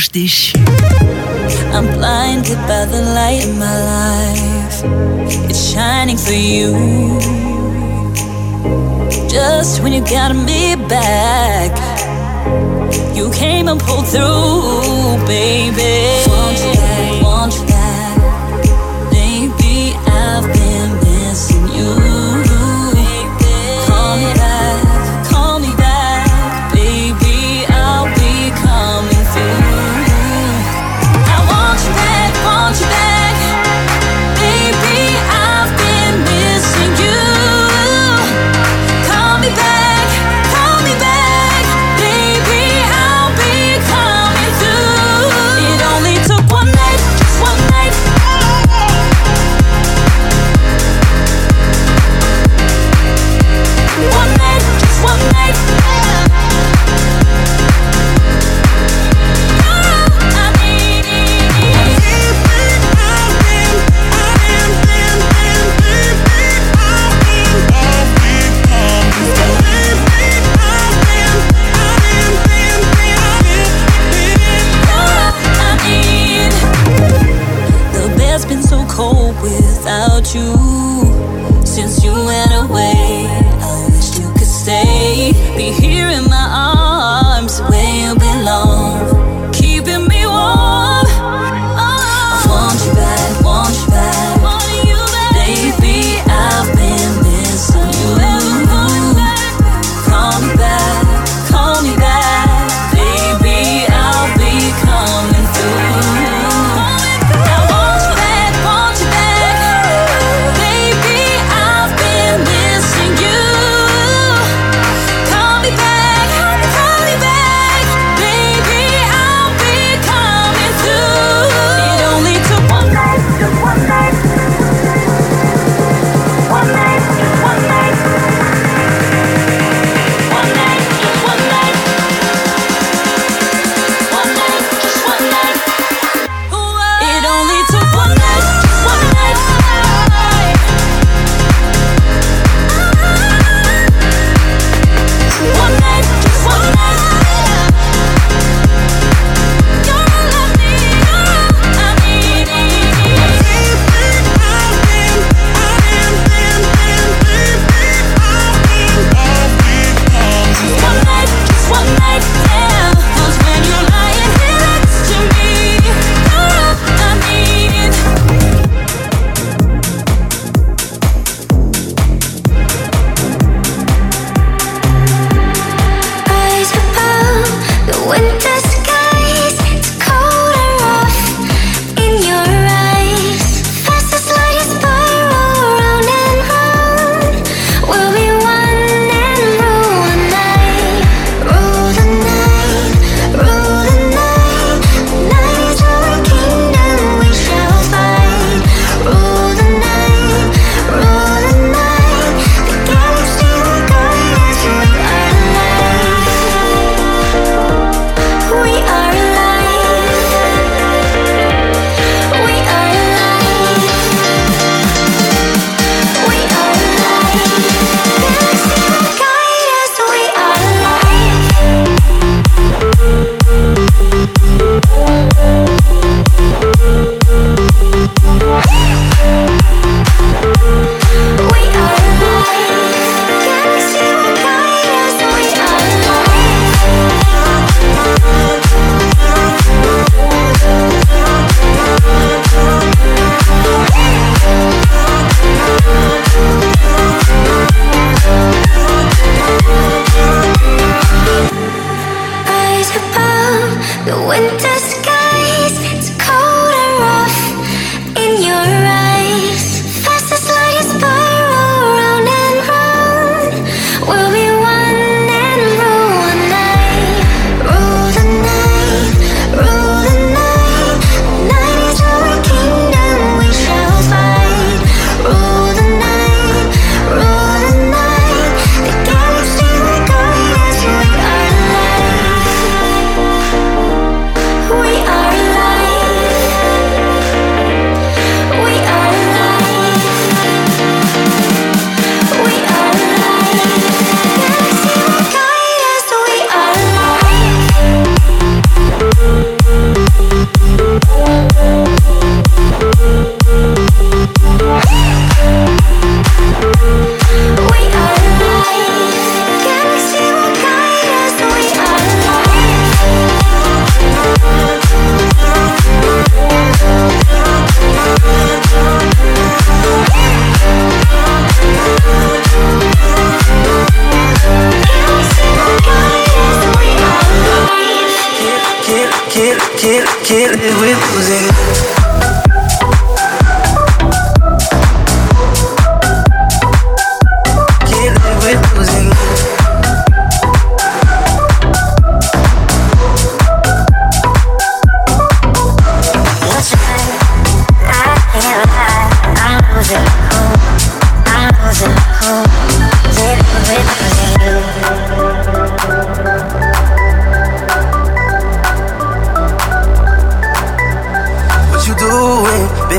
ange déchu. I'm blinded by the light in my life. It's shining for you. Just when you got me back, you came and pulled through, baby.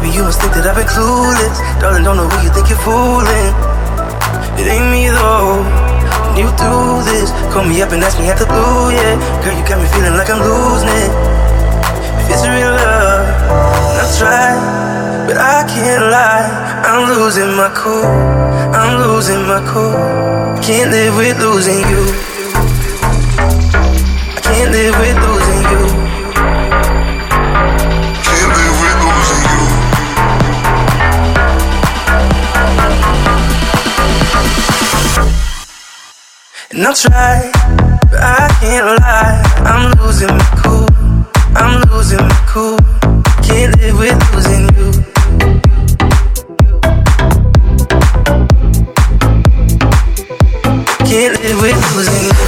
Baby, you must think that I've been clueless. Darling, don't know who you think you're fooling. It ain't me though. When you do this, call me up and ask me at the blue, yeah. Girl, you got me feeling like I'm losing it. If it's real love, i try, but I can't lie. I'm losing my cool. I'm losing my cool. I can't live with losing you. I can't live with losing. And I'll try, but I can't lie. I'm losing my cool. I'm losing my cool. Can't live with losing you. Can't live with losing you.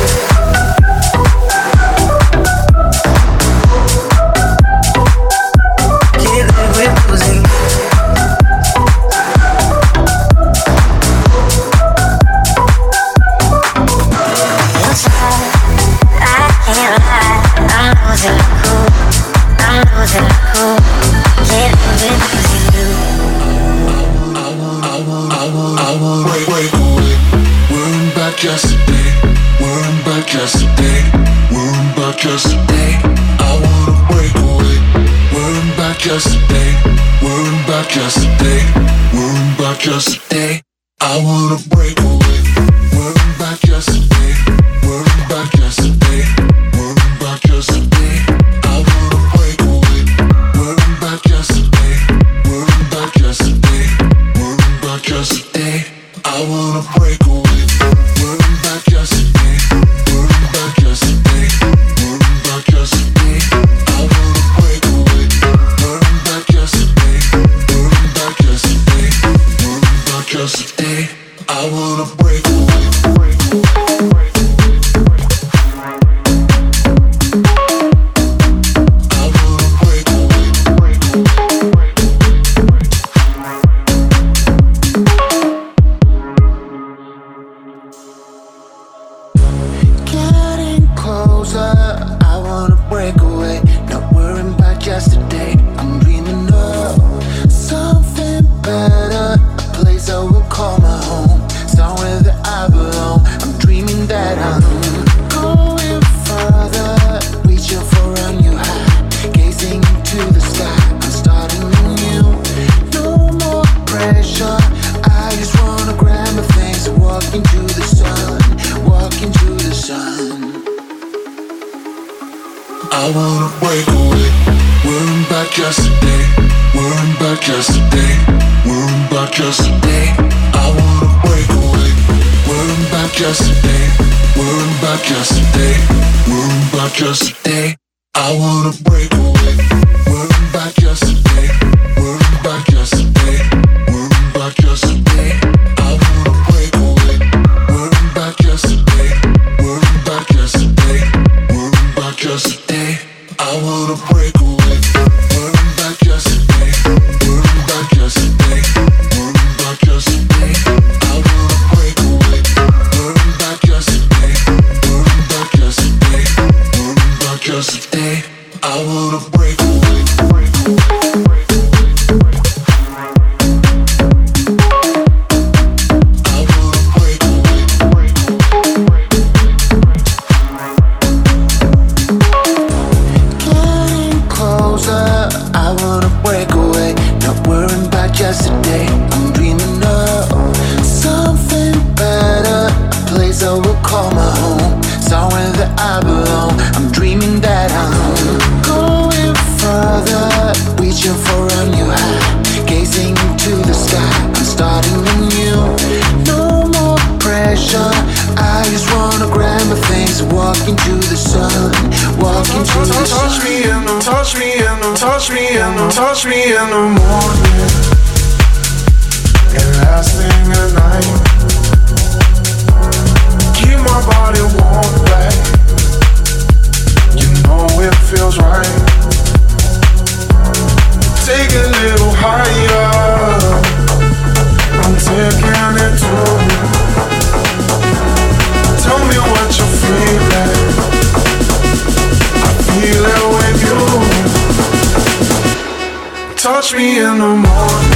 I wanna break away. Worrying about yesterday. Worrying about yesterday. Worrying about yesterday. I wanna break away. Worrying about yesterday. Worrying about yesterday. Worrying about yesterday. I wanna break away. Touch me in the morning. And last thing at night. Keep my body warm, babe. You know it feels right. Take a little higher. Touch me in the morning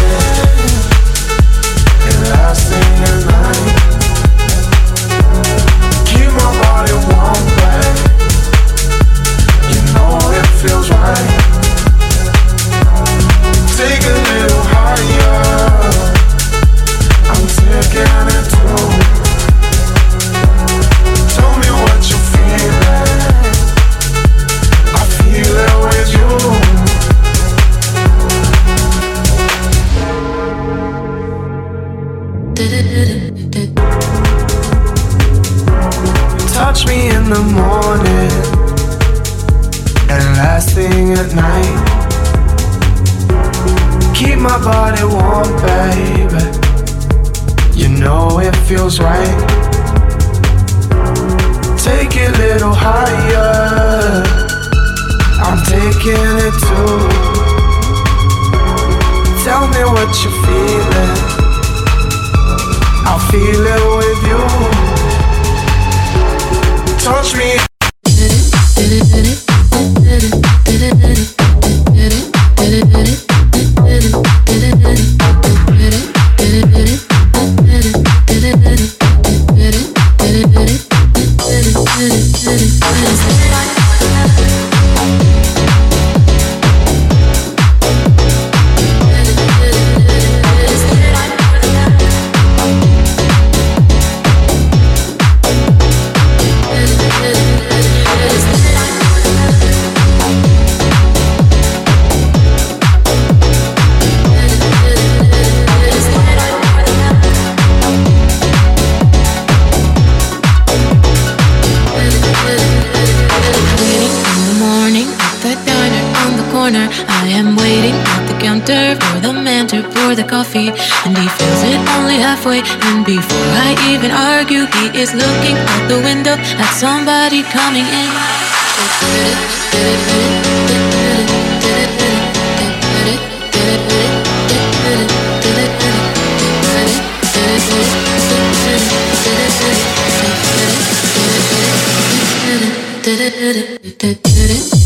I'm it too. Tell me what you're feeling. I'll feel it the diner on the corner. I am waiting at the counter for the man to pour the coffee. And he fills it only halfway. And before I even argue, he is looking out the window at somebody coming in. did it did it did it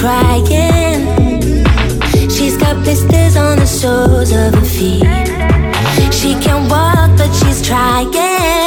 crying. She's got blisters on the soles of her feet. She can't walk, but she's trying.